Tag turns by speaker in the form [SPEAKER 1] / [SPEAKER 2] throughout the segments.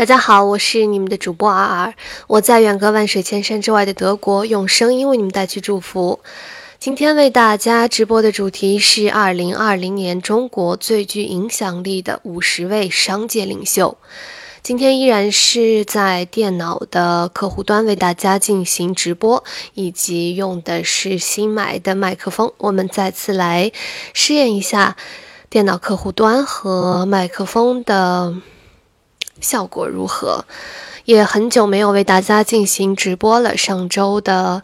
[SPEAKER 1] 大家好，我是你们的主播 R R，我在远隔万水千山之外的德国，用声音为你们带去祝福。今天为大家直播的主题是二零二零年中国最具影响力的五十位商界领袖。今天依然是在电脑的客户端为大家进行直播，以及用的是新买的麦克风。我们再次来试验一下电脑客户端和麦克风的。效果如何？也很久没有为大家进行直播了。上周的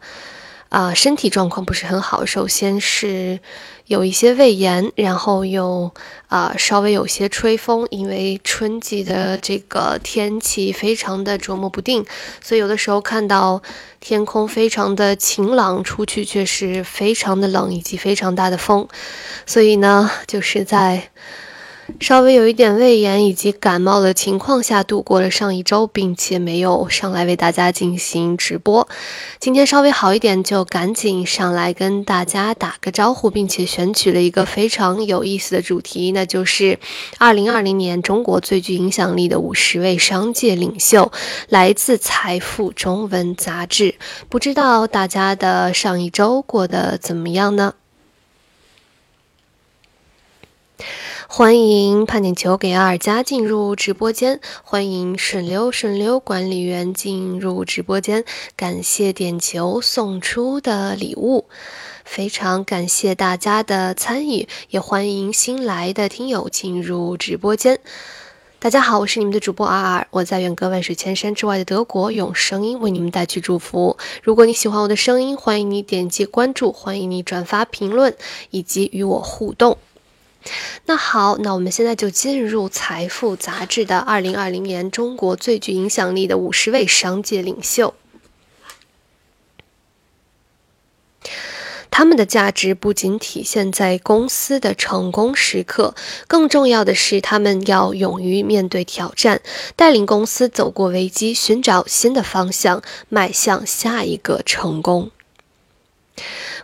[SPEAKER 1] 啊，身体状况不是很好。首先是有一些胃炎，然后又啊，稍微有些吹风。因为春季的这个天气非常的琢磨不定，所以有的时候看到天空非常的晴朗，出去却是非常的冷，以及非常大的风。所以呢，就是在。稍微有一点胃炎以及感冒的情况下度过了上一周，并且没有上来为大家进行直播。今天稍微好一点，就赶紧上来跟大家打个招呼，并且选取了一个非常有意思的主题，那就是二零二零年中国最具影响力的五十位商界领袖，来自《财富》中文杂志。不知道大家的上一周过得怎么样呢？欢迎判点球给阿尔加进入直播间，欢迎顺溜顺溜管理员进入直播间，感谢点球送出的礼物，非常感谢大家的参与，也欢迎新来的听友进入直播间。大家好，我是你们的主播阿尔，我在远隔万水千山之外的德国，用声音为你们带去祝福。如果你喜欢我的声音，欢迎你点击关注，欢迎你转发评论以及与我互动。那好，那我们现在就进入《财富》杂志的二零二零年中国最具影响力的五十位商界领袖。他们的价值不仅体现在公司的成功时刻，更重要的是，他们要勇于面对挑战，带领公司走过危机，寻找新的方向，迈向下一个成功。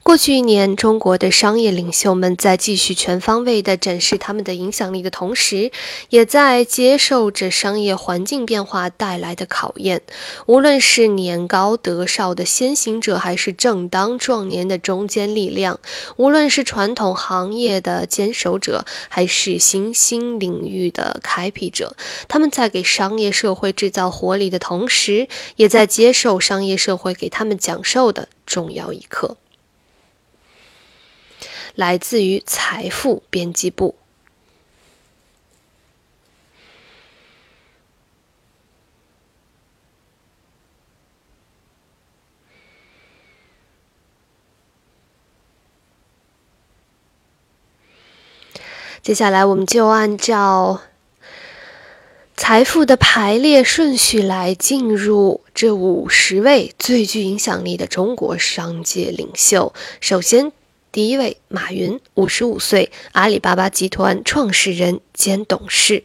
[SPEAKER 1] 过去一年，中国的商业领袖们在继续全方位地展示他们的影响力的同时，也在接受着商业环境变化带来的考验。无论是年高德少的先行者，还是正当壮年的中坚力量；无论是传统行业的坚守者，还是新兴领域的开辟者，他们在给商业社会制造活力的同时，也在接受商业社会给他们讲授的重要一课。来自于财富编辑部。接下来，我们就按照财富的排列顺序来进入这五十位最具影响力的中国商界领袖。首先。第一位，马云，五十五岁，阿里巴巴集团创始人兼董事。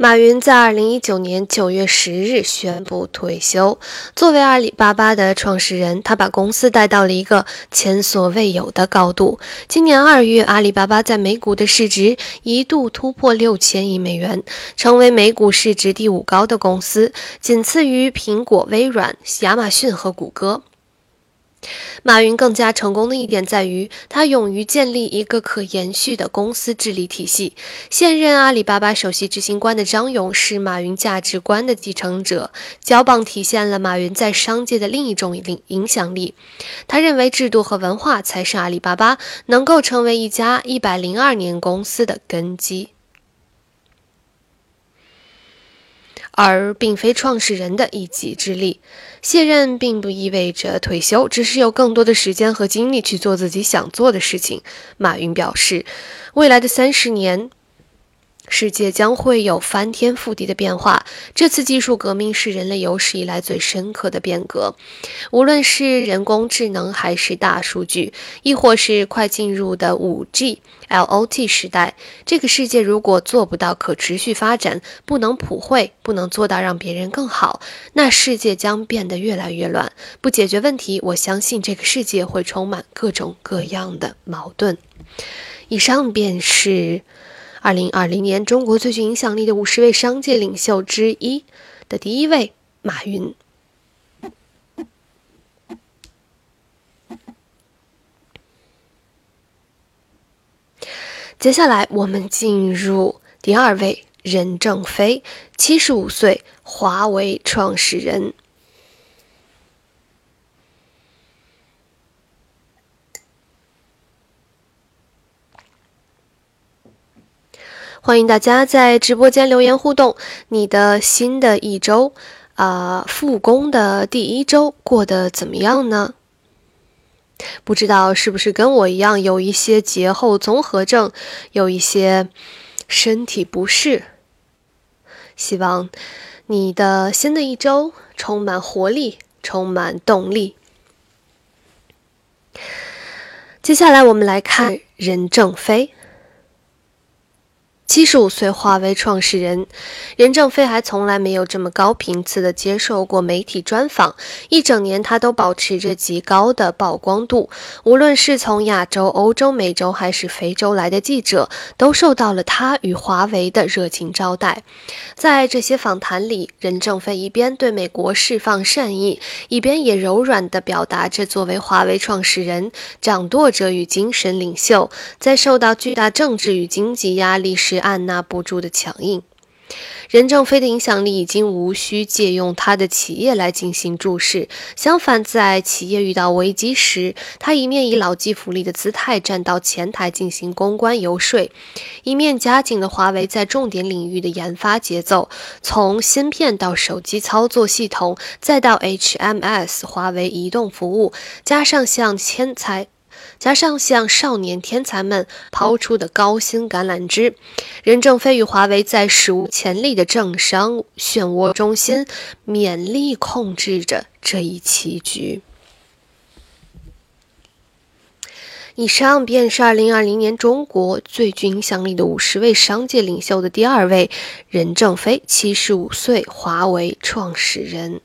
[SPEAKER 1] 马云在二零一九年九月十日宣布退休。作为阿里巴巴的创始人，他把公司带到了一个前所未有的高度。今年二月，阿里巴巴在美股的市值一度突破六千亿美元，成为美股市值第五高的公司，仅次于苹果、微软、亚马逊和谷歌。马云更加成功的一点在于，他勇于建立一个可延续的公司治理体系。现任阿里巴巴首席执行官的张勇是马云价值观的继承者，交棒体现了马云在商界的另一种影影响力。他认为，制度和文化才是阿里巴巴能够成为一家一百零二年公司的根基。而并非创始人的一己之力，卸任并不意味着退休，只是有更多的时间和精力去做自己想做的事情。马云表示，未来的三十年，世界将会有翻天覆地的变化。这次技术革命是人类有史以来最深刻的变革，无论是人工智能，还是大数据，亦或是快进入的五 G、LOT 时代。这个世界如果做不到可持续发展，不能普惠，不能做到让别人更好，那世界将变得越来越乱。不解决问题，我相信这个世界会充满各种各样的矛盾。以上便是。二零二零年，中国最具影响力的五十位商界领袖之一的第一位，马云。接下来，我们进入第二位，任正非，七十五岁，华为创始人。欢迎大家在直播间留言互动。你的新的一周，啊，复工的第一周过得怎么样呢？不知道是不是跟我一样有一些节后综合症，有一些身体不适。希望你的新的一周充满活力，充满动力。接下来我们来看任正非。七十五岁，华为创始人任正非还从来没有这么高频次的接受过媒体专访。一整年，他都保持着极高的曝光度。无论是从亚洲、欧洲、美洲还是非洲来的记者，都受到了他与华为的热情招待。在这些访谈里，任正非一边对美国释放善意，一边也柔软地表达着作为华为创始人、掌舵者与精神领袖，在受到巨大政治与经济压力时。按捺不住的强硬，任正非的影响力已经无需借用他的企业来进行注视。相反，在企业遇到危机时，他一面以老骥伏枥的姿态站到前台进行公关游说，一面加紧了华为在重点领域的研发节奏。从芯片到手机操作系统，再到 HMS 华为移动服务，加上向天才。加上向少年天才们抛出的高薪橄榄枝，任正非与华为在史无前例的政商漩涡中心勉力控制着这一棋局。以上便是二零二零年中国最具影响力的五十位商界领袖的第二位，任正非，七十五岁，华为创始人。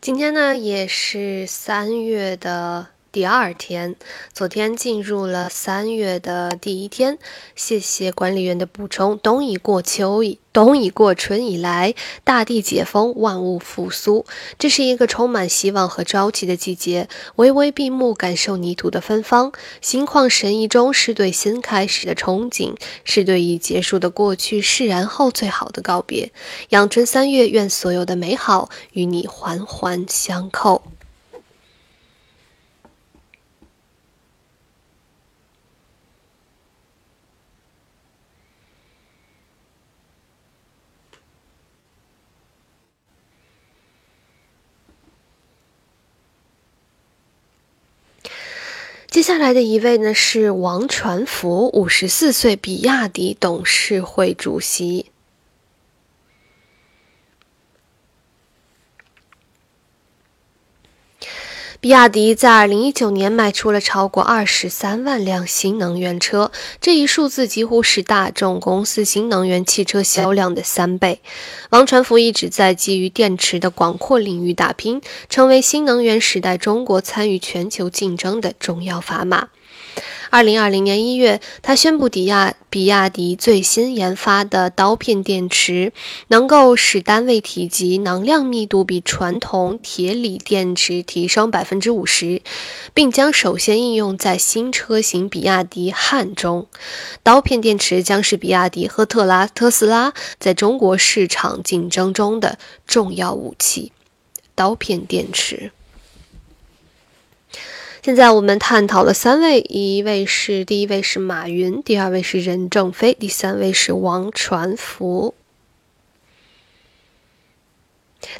[SPEAKER 1] 今天呢，也是三月的第二天，昨天进入了三月的第一天。谢谢管理员的补充。冬已过秋已。冬已过，春已来，大地解封，万物复苏。这是一个充满希望和朝气的季节。微微闭目，感受泥土的芬芳，心旷神怡中是对新开始的憧憬，是对已结束的过去释然后最好的告别。阳春三月，愿所有的美好与你环环相扣。接下来的一位呢是王传福，五十四岁，比亚迪董事会主席。比亚迪在二零一九年卖出了超过二十三万辆新能源车，这一数字几乎是大众公司新能源汽车销量的三倍。王传福一直在基于电池的广阔领域打拼，成为新能源时代中国参与全球竞争的重要砝码。二零二零年一月，他宣布，比亚比亚迪最新研发的刀片电池能够使单位体积能量密度比传统铁锂电池提升百分之五十，并将首先应用在新车型比亚迪汉中。刀片电池将是比亚迪和特拉特斯拉在中国市场竞争中的重要武器。刀片电池。现在我们探讨了三位，一位是第一位是马云，第二位是任正非，第三位是王传福。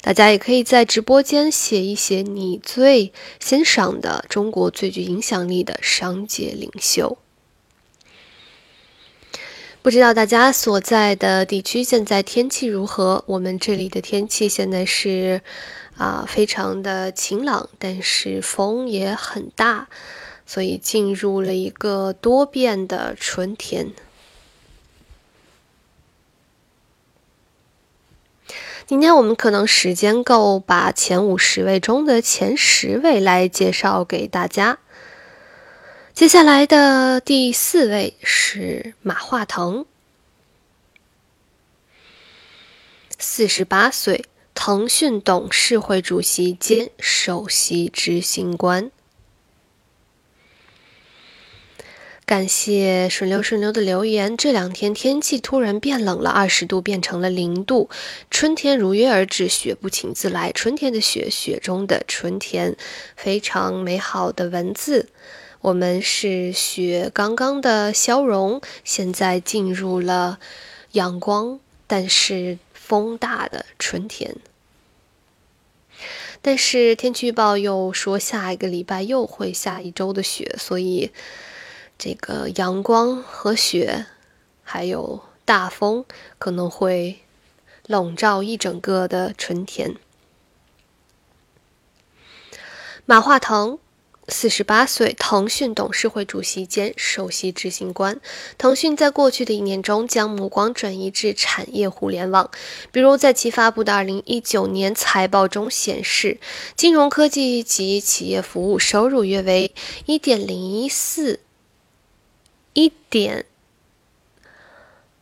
[SPEAKER 1] 大家也可以在直播间写一写你最欣赏的中国最具影响力的商界领袖。不知道大家所在的地区现在天气如何？我们这里的天气现在是啊，非常的晴朗，但是风也很大，所以进入了一个多变的春天。今天我们可能时间够，把前五十位中的前十位来介绍给大家。接下来的第四位是马化腾，四十八岁，腾讯董事会主席兼首席执行官。感谢顺流顺流的留言。这两天天气突然变冷了，二十度变成了零度，春天如约而至，雪不请自来。春天的雪，雪中的春天，非常美好的文字。我们是雪刚刚的消融，现在进入了阳光，但是风大的春天。但是天气预报又说下一个礼拜又会下一周的雪，所以。这个阳光和雪，还有大风，可能会笼罩一整个的春天。马化腾，四十八岁，腾讯董事会主席兼首席执行官。腾讯在过去的一年中，将目光转移至产业互联网，比如在其发布的二零一九年财报中显示，金融科技及企业服务收入约为一点零一四。一点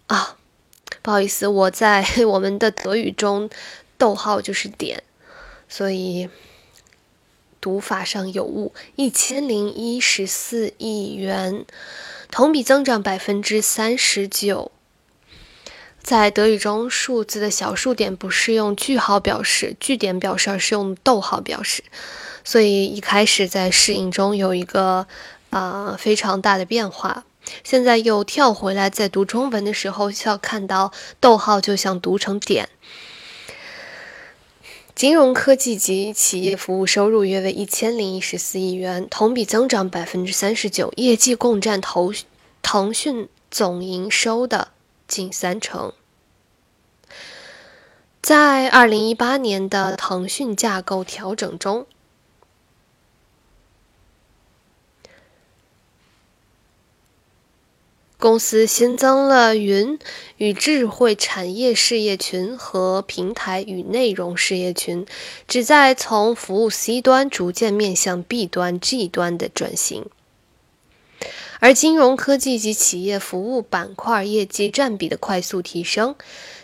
[SPEAKER 1] 啊，不好意思，我在 我们的德语中，逗号就是点，所以读法上有误。一千零一十四亿元，同比增长百分之三十九。在德语中，数字的小数点不是用句号表示、句点表示，而是用逗号表示，所以一开始在适应中有一个啊非常大的变化。现在又跳回来，在读中文的时候，需要看到逗号，就像读成点。金融科技及企业服务收入约为一千零一十四亿元，同比增长百分之三十九，业绩共占投腾讯总营收的近三成。在二零一八年的腾讯架构调整中。公司新增了云与智慧产业事业群和平台与内容事业群，旨在从服务 C 端逐渐面向 B 端、G 端的转型。而金融科技及企业服务板块业绩占比的快速提升，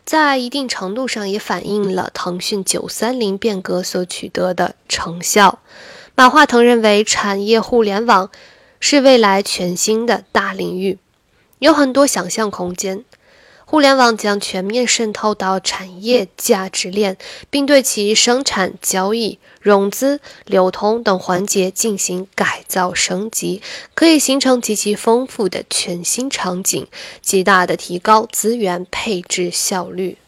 [SPEAKER 1] 在一定程度上也反映了腾讯九三零变革所取得的成效。马化腾认为，产业互联网是未来全新的大领域。有很多想象空间，互联网将全面渗透到产业价值链，并对其生产、交易、融资、流通等环节进行改造升级，可以形成极其丰富的全新场景，极大的提高资源配置效率。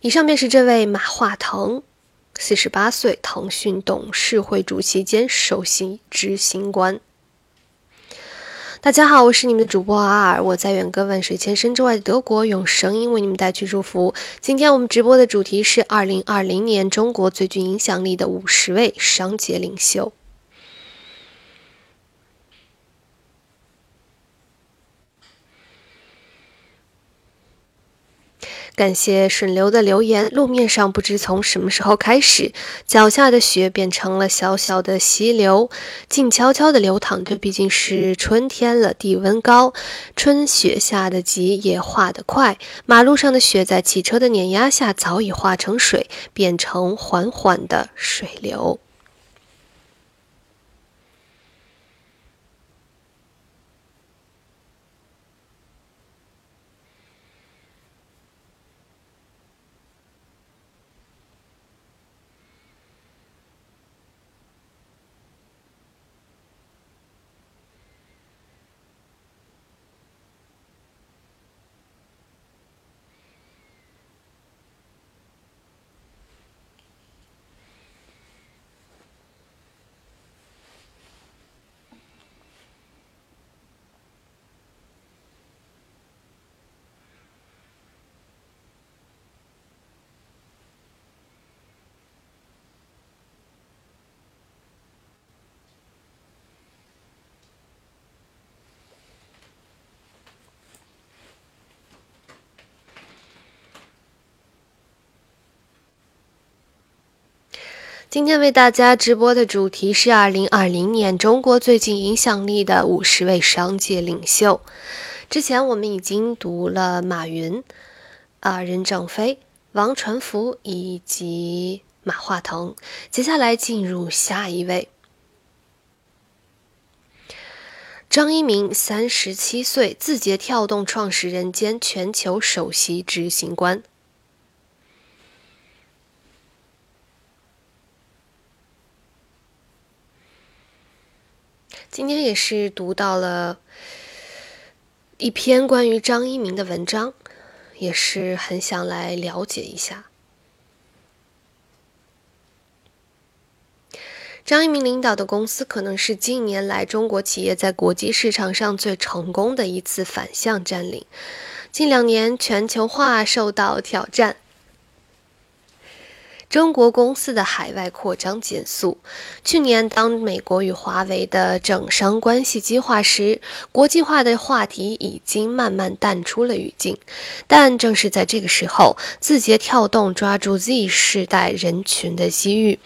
[SPEAKER 1] 以上便是这位马化腾，四十八岁，腾讯董事会主席兼首席执行官。大家好，我是你们的主播阿尔，我在远隔万水千山之外的德国，用声音为你们带去祝福。今天我们直播的主题是二零二零年中国最具影响力的五十位商界领袖。感谢顺流的留言。路面上不知从什么时候开始，脚下的雪变成了小小的溪流，静悄悄地流淌着。毕竟是春天了，地温高，春雪下得急，也化得快。马路上的雪在汽车的碾压下早已化成水，变成缓缓的水流。今天为大家直播的主题是二零二零年中国最具影响力的五十位商界领袖。之前我们已经读了马云、啊任正非、王传福以及马化腾，接下来进入下一位，张一鸣，三十七岁，字节跳动创始人兼全球首席执行官。今天也是读到了一篇关于张一鸣的文章，也是很想来了解一下。张一鸣领导的公司可能是近年来中国企业在国际市场上最成功的一次反向占领。近两年全球化受到挑战。中国公司的海外扩张减速。去年，当美国与华为的整商关系激化时，国际化的话题已经慢慢淡出了语境。但正是在这个时候，字节跳动抓住 Z 世代人群的机遇，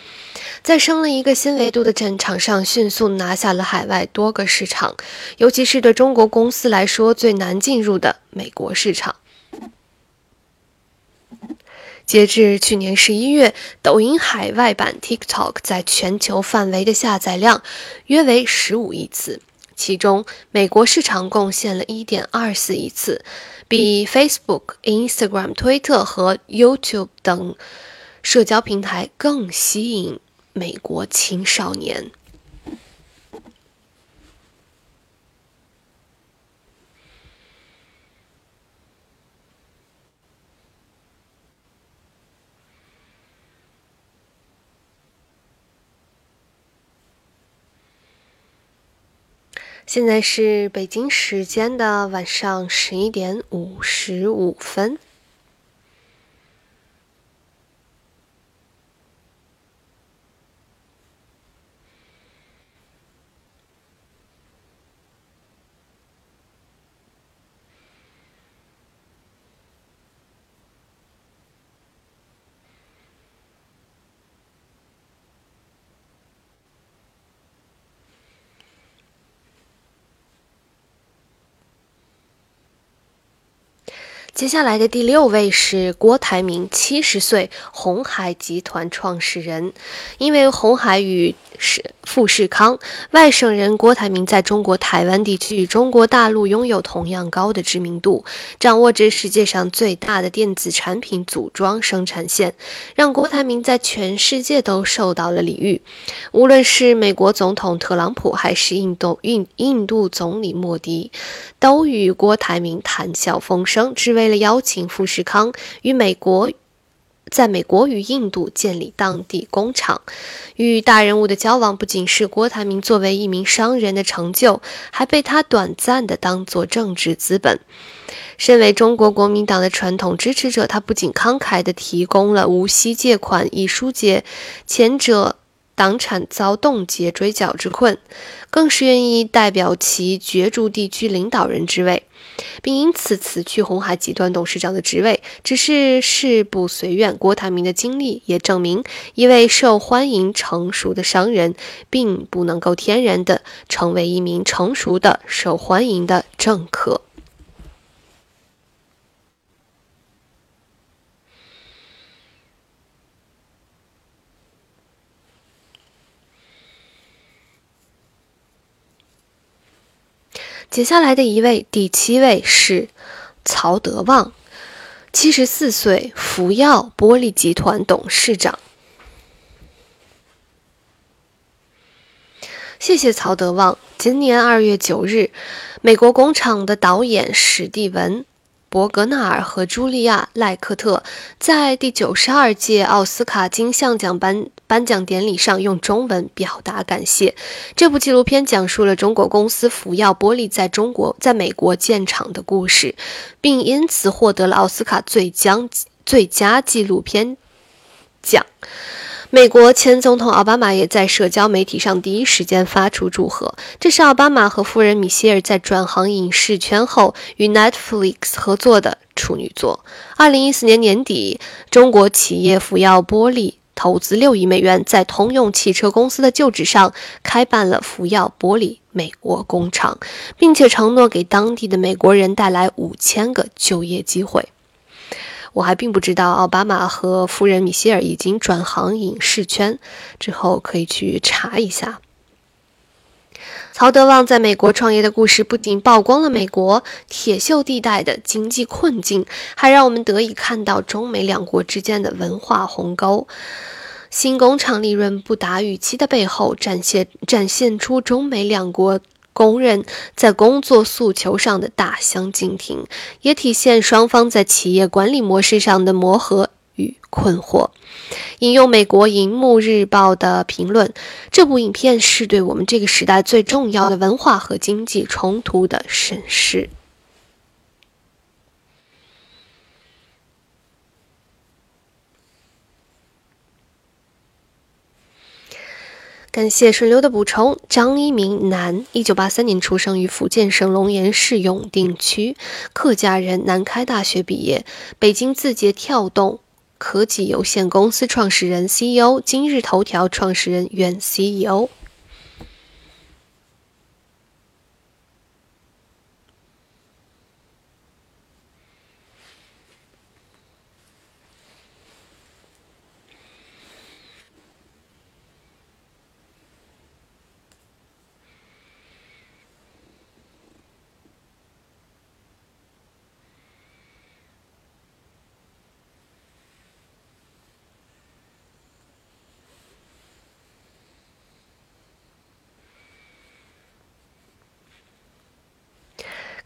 [SPEAKER 1] 在升了一个新维度的战场上，迅速拿下了海外多个市场，尤其是对中国公司来说最难进入的美国市场。截至去年十一月，抖音海外版 TikTok 在全球范围的下载量约为十五亿次，其中美国市场贡献了一点二四亿次，比 Facebook、Instagram、推特和 YouTube 等社交平台更吸引美国青少年。现在是北京时间的晚上十一点五十五分。接下来的第六位是郭台铭，七十岁，红海集团创始人。因为红海与是富士康，外省人郭台铭在中国台湾地区与中国大陆拥有同样高的知名度，掌握着世界上最大的电子产品组装生产线，让郭台铭在全世界都受到了礼遇。无论是美国总统特朗普，还是印度印印度总理莫迪，都与郭台铭谈笑风生，只为。了邀请富士康与美国，在美国与印度建立当地工厂，与大人物的交往不仅是郭台铭作为一名商人的成就，还被他短暂的当作政治资本。身为中国国民党的传统支持者，他不仅慷慨地提供了无息借款以疏解前者党产遭冻结追缴之困，更是愿意代表其角逐地区领导人之位。并因此辞去红海集团董事长的职位，只是事不随愿。郭台铭的经历也证明，一位受欢迎、成熟的商人，并不能够天然的成为一名成熟的、受欢迎的政客。接下来的一位，第七位是曹德旺，七十四岁，福耀玻璃集团董事长。谢谢曹德旺。今年二月九日，美国工厂的导演史蒂文。伯格纳尔和茱莉亚·赖克特在第九十二届奥斯卡金像奖颁颁奖典礼上用中文表达感谢。这部纪录片讲述了中国公司福耀玻璃在中国在美国建厂的故事，并因此获得了奥斯卡最佳最佳纪录片奖。美国前总统奥巴马也在社交媒体上第一时间发出祝贺。这是奥巴马和夫人米歇尔在转行影视圈后与 Netflix 合作的处女作。二零一四年年底，中国企业福耀玻璃投资六亿美元，在通用汽车公司的旧址上开办了福耀玻璃美国工厂，并且承诺给当地的美国人带来五千个就业机会。我还并不知道奥巴马和夫人米歇尔已经转行影视圈，之后可以去查一下。曹德旺在美国创业的故事，不仅曝光了美国铁锈地带的经济困境，还让我们得以看到中美两国之间的文化鸿沟。新工厂利润不达预期的背后，展现展现出中美两国。工人在工作诉求上的大相径庭，也体现双方在企业管理模式上的磨合与困惑。引用美国《银幕日报》的评论，这部影片是对我们这个时代最重要的文化和经济冲突的审视。感谢顺流的补充。张一鸣，男，一九八三年出生于福建省龙岩市永定区，客家人，南开大学毕业，北京字节跳动科技有限公司创始人、CEO，今日头条创始人、原 CEO。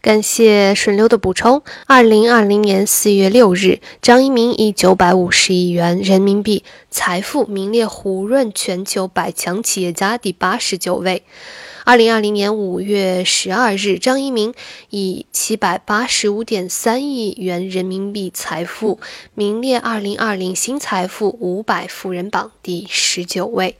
[SPEAKER 1] 感谢顺溜的补充。二零二零年四月六日，张一鸣以九百五十亿元人民币财富名列胡润全球百强企业家第八十九位。二零二零年五月十二日，张一鸣以七百八十五点三亿元人民币财富名列二零二零新财富五百富人榜第十九位。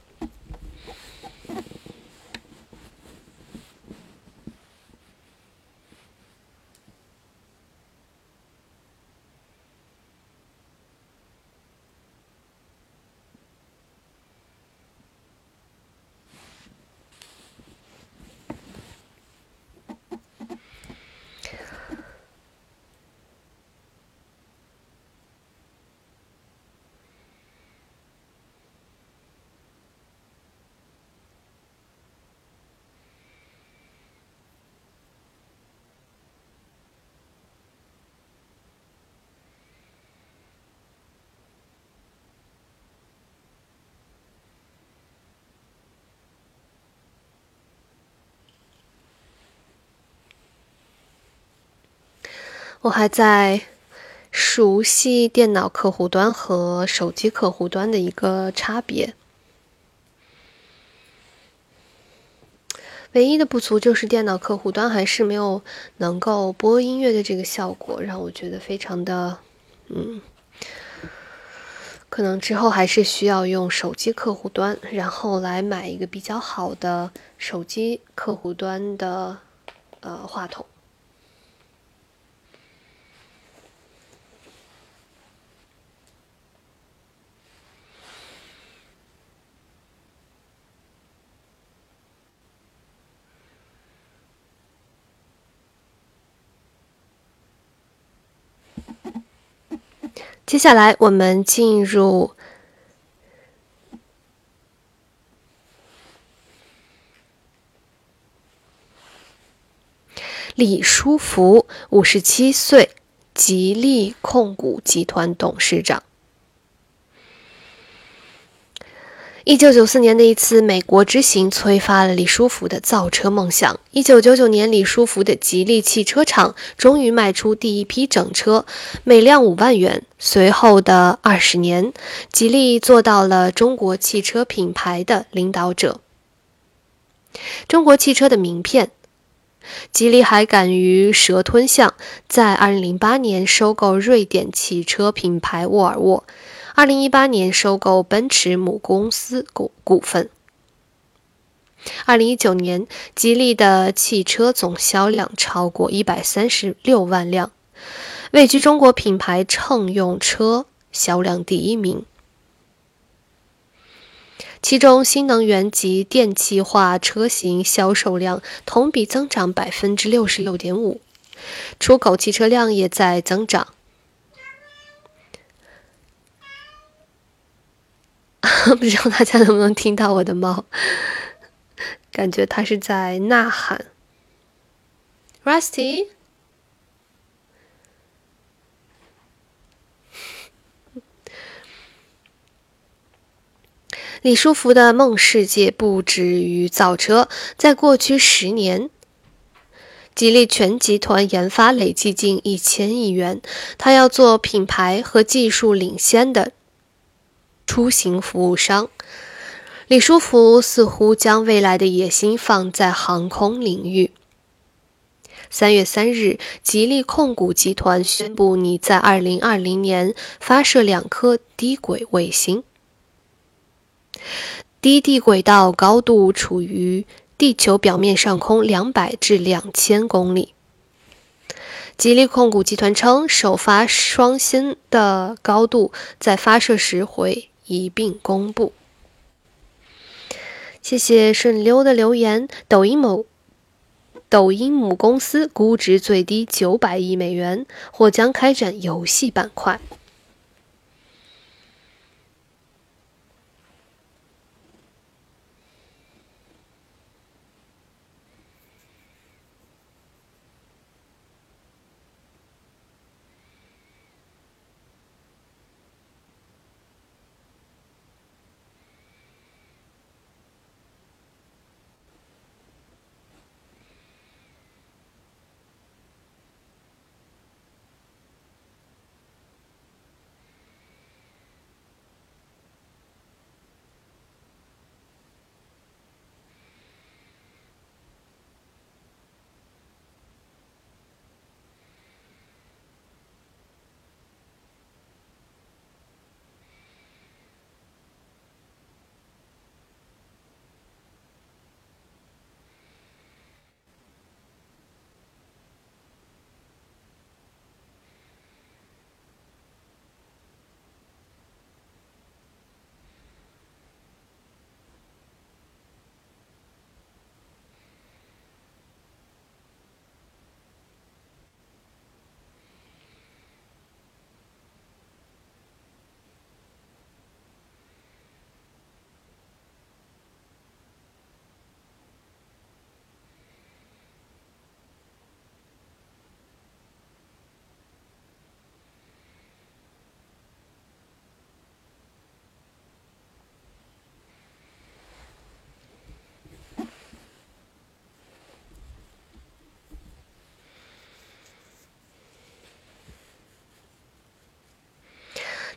[SPEAKER 1] 我还在熟悉电脑客户端和手机客户端的一个差别。唯一的不足就是电脑客户端还是没有能够播音乐的这个效果，让我觉得非常的，嗯，可能之后还是需要用手机客户端，然后来买一个比较好的手机客户端的呃话筒。下来，我们进入李书福，五十七岁，吉利控股集团董事长。一九九四年的一次美国之行催发了李书福的造车梦想。一九九九年，李书福的吉利汽车厂终于卖出第一批整车，每辆五万元。随后的二十年，吉利做到了中国汽车品牌的领导者。中国汽车的名片，吉利还敢于蛇吞象，在二零零八年收购瑞典汽车品牌沃尔沃。二零一八年收购奔驰母公司股股份。二零一九年，吉利的汽车总销量超过一百三十六万辆，位居中国品牌乘用车销量第一名。其中新能源及电气化车型销售量同比增长百分之六十六点五，出口汽车量也在增长。不知道大家能不能听到我的猫？感觉它是在呐喊。Rusty。李书福的梦世界不止于造车，在过去十年，吉利全集团研发累计近一千亿元。他要做品牌和技术领先的出行服务商。李书福似乎将未来的野心放在航空领域。三月三日，吉利控股集团宣布，拟在二零二零年发射两颗低轨卫星。低地轨道高度处于地球表面上空两百至两千公里。吉利控股集团称，首发双星的高度在发射时会一并公布。谢谢顺溜的留言。抖音某抖音母公司估值最低九百亿美元，或将开展游戏板块。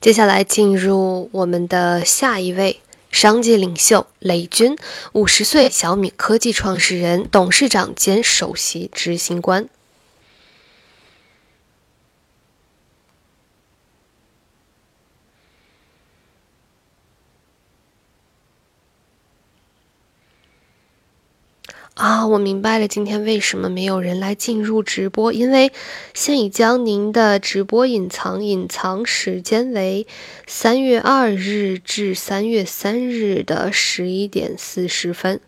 [SPEAKER 1] 接下来进入我们的下一位商界领袖雷军，五十岁，小米科技创始人、董事长兼首席执行官。啊，我明白了，今天为什么没有人来进入直播？因为现已将您的直播隐藏，隐藏时间为三月二日至三月三日的十一点四十分。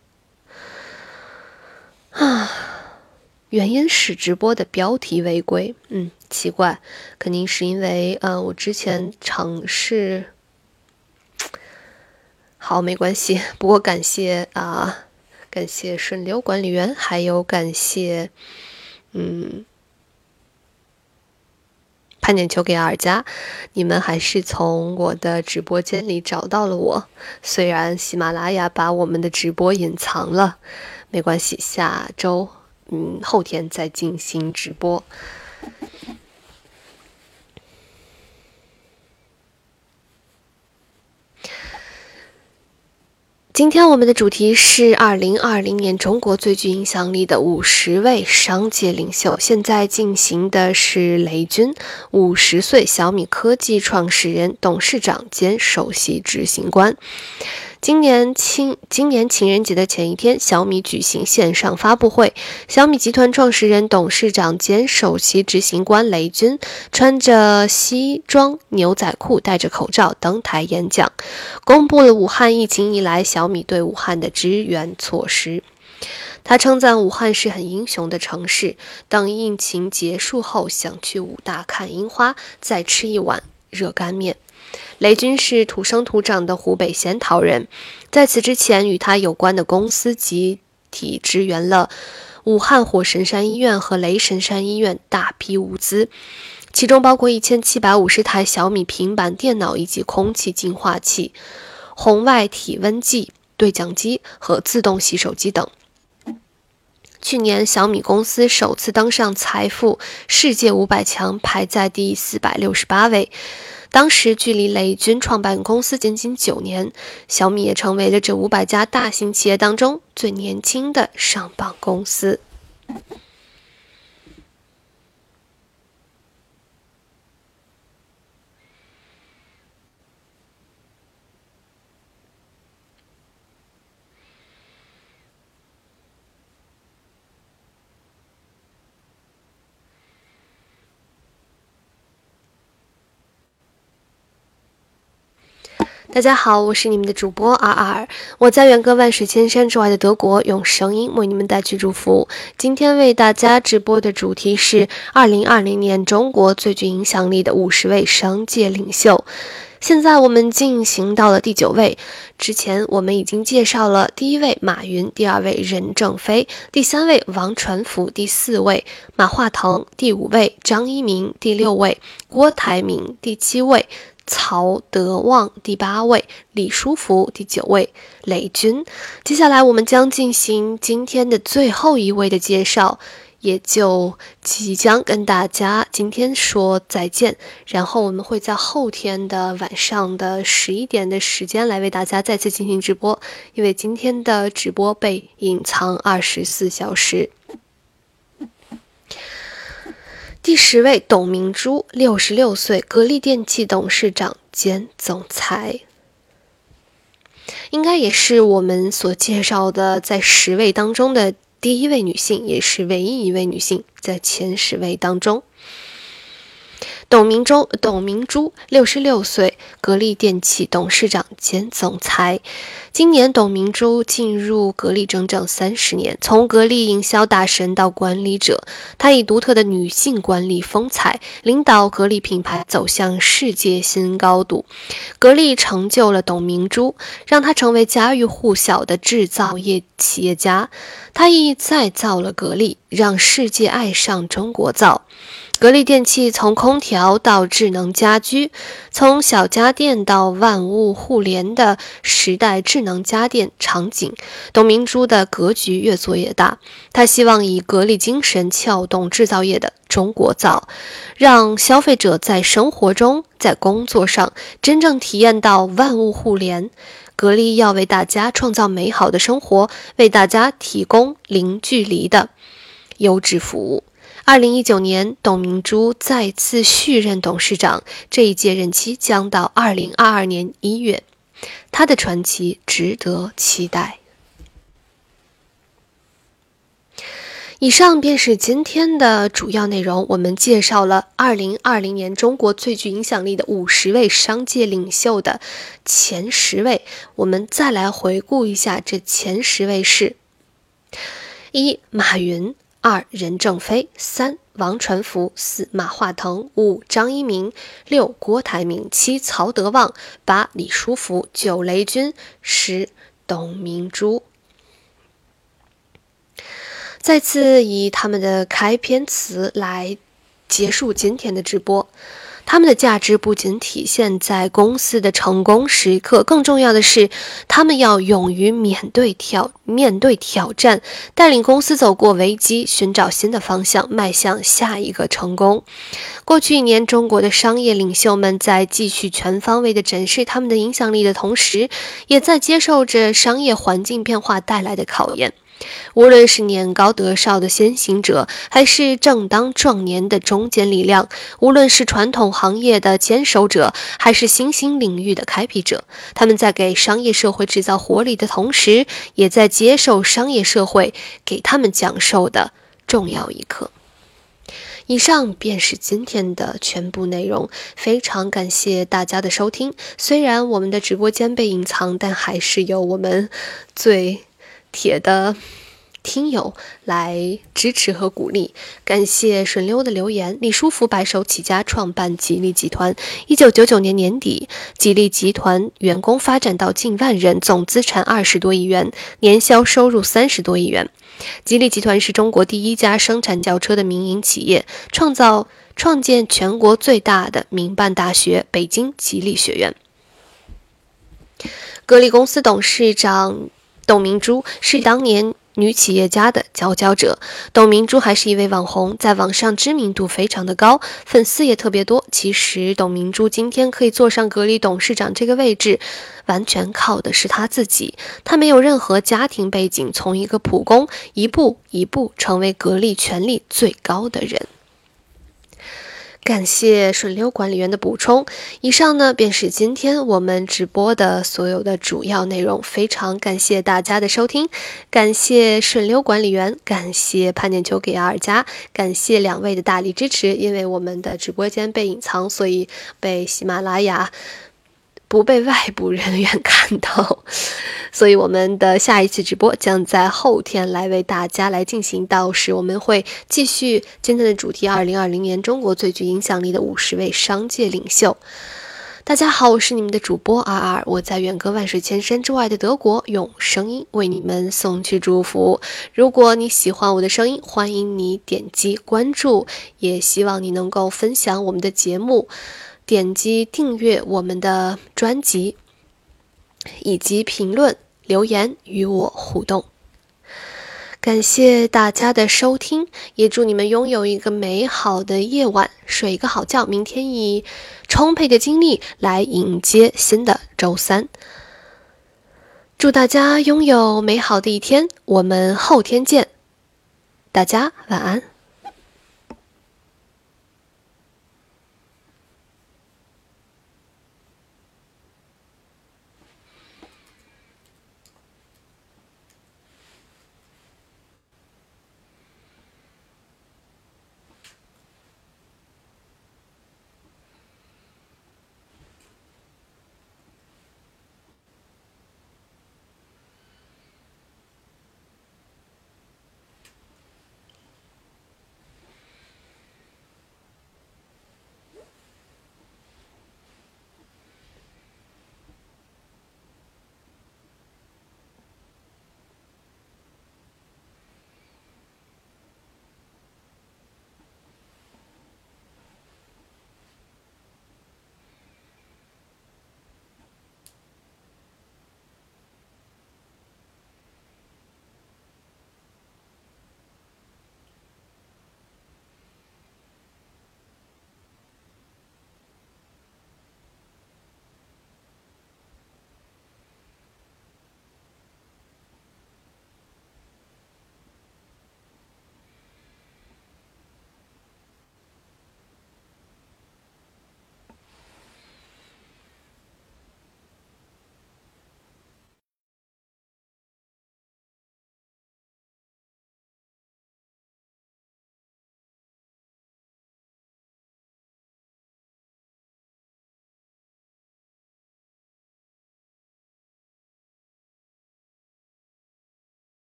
[SPEAKER 1] 啊，原因是直播的标题违规。嗯，奇怪，肯定是因为，嗯，我之前尝试。好，没关系，不过感谢啊。感谢顺流管理员，还有感谢，嗯，潘点球给尔佳，你们还是从我的直播间里找到了我。虽然喜马拉雅把我们的直播隐藏了，没关系，下周，嗯，后天再进行直播。今天我们的主题是二零二零年中国最具影响力的五十位商界领袖。现在进行的是雷军，五十岁，小米科技创始人、董事长兼首席执行官。今年情今年情人节的前一天，小米举行线上发布会。小米集团创始人、董事长兼首席执行官雷军穿着西装、牛仔裤，戴着口罩登台演讲，公布了武汉疫情以来小米对武汉的支援措施。他称赞武汉是很英雄的城市，等疫情结束后想去武大看樱花，再吃一碗热干面。雷军是土生土长的湖北仙桃人，在此之前，与他有关的公司集体支援了武汉火神山医院和雷神山医院大批物资，其中包括一千七百五十台小米平板电脑以及空气净化器、红外体温计、对讲机和自动洗手机等。去年，小米公司首次登上财富世界五百强，排在第四百六十八位。当时距离雷军创办公司仅仅九年，小米也成为了这五百家大型企业当中最年轻的上榜公司。大家好，我是你们的主播 R R，我在远隔万水千山之外的德国，用声音为你们带去祝福。今天为大家直播的主题是二零二零年中国最具影响力的五十位商界领袖。现在我们进行到了第九位，之前我们已经介绍了第一位马云，第二位任正非，第三位王传福，第四位马化腾，第五位张一鸣，第六位郭台铭，第七位。曹德旺第八位，李书福第九位，雷军。接下来我们将进行今天的最后一位的介绍，也就即将跟大家今天说再见。然后我们会在后天的晚上的十一点的时间来为大家再次进行直播，因为今天的直播被隐藏二十四小时。第十位，董明珠，六十六岁，格力电器董事长兼总裁，应该也是我们所介绍的在十位当中的第一位女性，也是唯一一位女性在前十位当中。董明珠，董明珠，六十六岁，格力电器董事长兼总裁。今年，董明珠进入格力整整三十年，从格力营销大神到管理者，她以独特的女性管理风采，领导格力品牌走向世界新高度。格力成就了董明珠，让她成为家喻户晓的制造业企业家。她亦再造了格力，让世界爱上中国造。格力电器从空调到智能家居，从小家电到万物互联的时代智能家电场景，董明珠的格局越做越大。他希望以格力精神撬动制造业的中国造，让消费者在生活中、在工作上真正体验到万物互联。格力要为大家创造美好的生活，为大家提供零距离的优质服务。二零一九年，董明珠再次续任董事长，这一届任期将到二零二二年一月，她的传奇值得期待。以上便是今天的主要内容，我们介绍了二零二零年中国最具影响力的五十位商界领袖的前十位，我们再来回顾一下这前十位是：一马云。二任正非，三王传福，四马化腾，五张一鸣，六郭台铭，七曹德旺，八李书福，九雷军，十董明珠。再次以他们的开篇词来结束今天的直播。他们的价值不仅体现在公司的成功时刻，更重要的是，他们要勇于面对挑面对挑战，带领公司走过危机，寻找新的方向，迈向下一个成功。过去一年，中国的商业领袖们在继续全方位的展示他们的影响力的同时，也在接受着商业环境变化带来的考验。无论是年高德少的先行者，还是正当壮年的中坚力量；无论是传统行业的坚守者，还是新兴领域的开辟者，他们在给商业社会制造活力的同时，也在接受商业社会给他们讲授的重要一课。以上便是今天的全部内容，非常感谢大家的收听。虽然我们的直播间被隐藏，但还是有我们最铁的听友来支持和鼓励。感谢顺溜的留言。李书福白手起家创办吉利集团，一九九九年年底，吉利集团员工发展到近万人，总资产二十多亿元，年销收入三十多亿元。吉利集团是中国第一家生产轿车的民营企业，创造创建全国最大的民办大学——北京吉利学院。格力公司董事长董明珠是当年。女企业家的佼佼者，董明珠还是一位网红，在网上知名度非常的高，粉丝也特别多。其实，董明珠今天可以坐上格力董事长这个位置，完全靠的是她自己。她没有任何家庭背景，从一个普工一步一步成为格力权力最高的人。感谢顺溜管理员的补充。以上呢，便是今天我们直播的所有的主要内容。非常感谢大家的收听，感谢顺溜管理员，感谢潘念秋给阿尔加，感谢两位的大力支持。因为我们的直播间被隐藏，所以被喜马拉雅。不被外部人员看到，所以我们的下一次直播将在后天来为大家来进行。到时我们会继续今天的主题：二零二零年中国最具影响力的五十位商界领袖。大家好，我是你们的主播 R R，我在远隔万水千山之外的德国，用声音为你们送去祝福。如果你喜欢我的声音，欢迎你点击关注，也希望你能够分享我们的节目。点击订阅我们的专辑，以及评论留言与我互动。感谢大家的收听，也祝你们拥有一个美好的夜晚，睡一个好觉，明天以充沛的精力来迎接新的周三。祝大家拥有美好的一天，我们后天见，大家晚安。